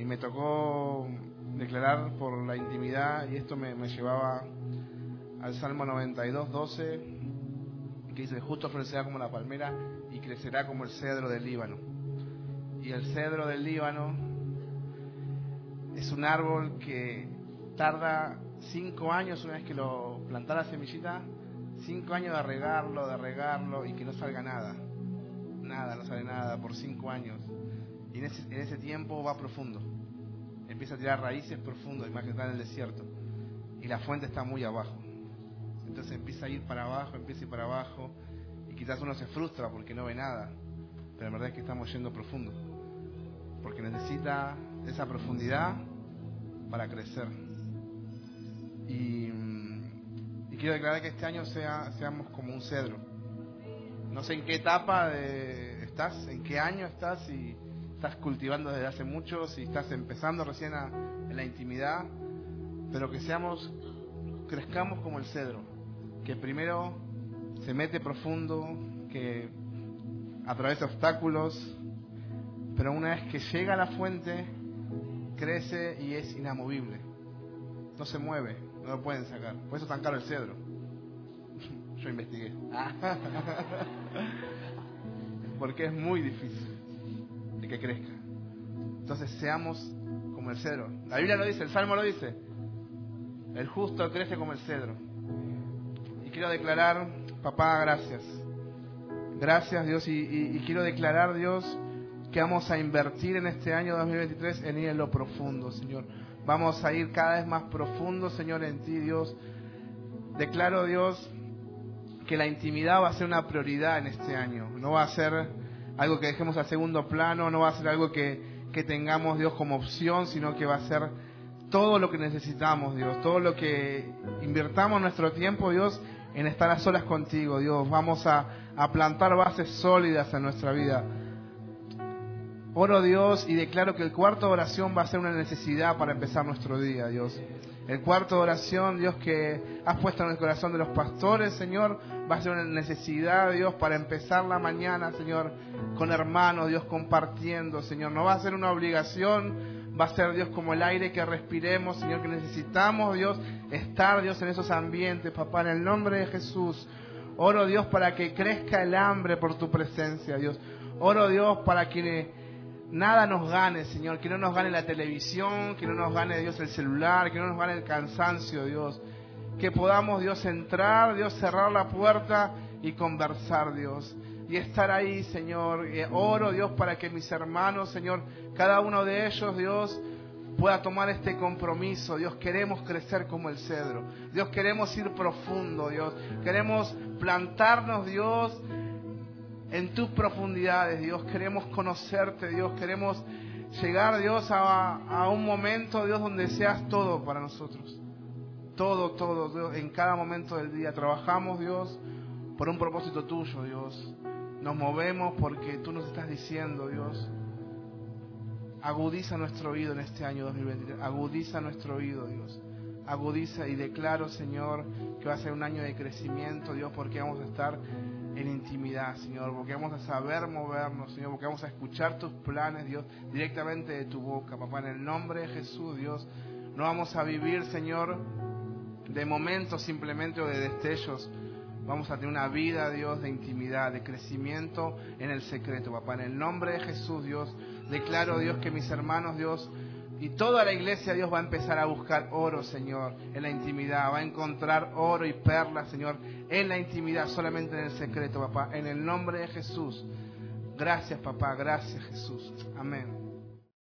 y me tocó declarar por la intimidad y esto me, me llevaba al Salmo 92, 12, que dice, justo florecerá como la palmera y crecerá como el cedro del Líbano. Y el cedro del Líbano es un árbol que tarda cinco años una vez que lo planta la semillita, cinco años de regarlo, de regarlo y que no salga nada. Nada, no sale nada por cinco años. Y en ese, en ese tiempo va profundo. Empieza a tirar raíces profundas, más que está en el desierto. Y la fuente está muy abajo. Entonces empieza a ir para abajo, empieza a ir para abajo. Y quizás uno se frustra porque no ve nada. Pero la verdad es que estamos yendo profundo. Porque necesita esa profundidad para crecer. Y, y quiero declarar que este año sea, seamos como un cedro. No sé en qué etapa estás, en qué año estás, si estás cultivando desde hace mucho, si estás empezando recién a, en la intimidad, pero que seamos, crezcamos como el cedro, que primero se mete profundo, que atraviesa obstáculos, pero una vez que llega a la fuente, crece y es inamovible. No se mueve, no lo pueden sacar. Por eso es tan caro el cedro. Yo investigué. Porque es muy difícil que crezca. Entonces seamos como el cedro. La Biblia lo dice, el Salmo lo dice. El justo crece como el cedro. Y quiero declarar, papá, gracias. Gracias Dios y, quiero declarar Dios que vamos a invertir en este año 2023 en ir en lo profundo, Señor. Vamos a ir cada vez más profundo, Señor, en ti, Dios. Declaro, Dios, que la intimidad va a ser una prioridad en este año. No va a ser algo que dejemos a segundo plano, no va a ser algo que, que tengamos, Dios, como opción, sino que va a ser todo lo que necesitamos, Dios. Todo lo que invirtamos nuestro tiempo, Dios, en estar a solas contigo, Dios. Vamos a, a plantar bases sólidas en nuestra vida. Oro Dios y declaro que el cuarto de oración va a ser una necesidad para empezar nuestro día, Dios. El cuarto de oración, Dios, que has puesto en el corazón de los pastores, Señor, va a ser una necesidad, Dios, para empezar la mañana, Señor, con hermanos, Dios, compartiendo, Señor. No va a ser una obligación, va a ser, Dios, como el aire que respiremos, Señor, que necesitamos, Dios, estar, Dios, en esos ambientes, papá, en el nombre de Jesús. Oro, Dios, para que crezca el hambre por tu presencia, Dios. Oro, Dios, para que nada nos gane, Señor, que no nos gane la televisión, que no nos gane, Dios, el celular, que no nos gane el cansancio, Dios. Que podamos, Dios, entrar, Dios, cerrar la puerta y conversar, Dios. Y estar ahí, Señor. oro, Dios, para que mis hermanos, Señor, cada uno de ellos, Dios, pueda tomar este compromiso. Dios, queremos crecer como el cedro. Dios, queremos ir profundo, Dios. Queremos plantarnos, Dios, en tus profundidades, Dios. Queremos conocerte, Dios. Queremos llegar, Dios, a, un momento, Dios, donde seas todo para nosotros. Todo, todo, Dios, en cada momento del día. Trabajamos, Dios, por un propósito tuyo, Dios. Nos movemos porque tú nos estás diciendo, Dios. Agudiza nuestro oído en este año 2023. Agudiza nuestro oído, Dios. Agudiza y declaro, Señor, que va a ser un año de crecimiento, Dios, porque vamos a estar en intimidad, Señor, porque vamos a saber movernos, Señor, porque vamos a escuchar tus planes, Dios, directamente de tu boca, papá, en el nombre de Jesús, Dios. No vamos a vivir, Señor, de momentos simplemente o de destellos. Vamos a tener una vida, Dios, de intimidad, de crecimiento en el secreto, papá. En el nombre de Jesús, Dios, declaro, Dios, que mis hermanos, Dios, y toda la iglesia, Dios, va a empezar a buscar oro, Señor, en la intimidad. Va a encontrar oro y perlas, Señor, en la intimidad, solamente en el secreto, papá. En el nombre de Jesús. Gracias, papá. Gracias, Jesús. Amén.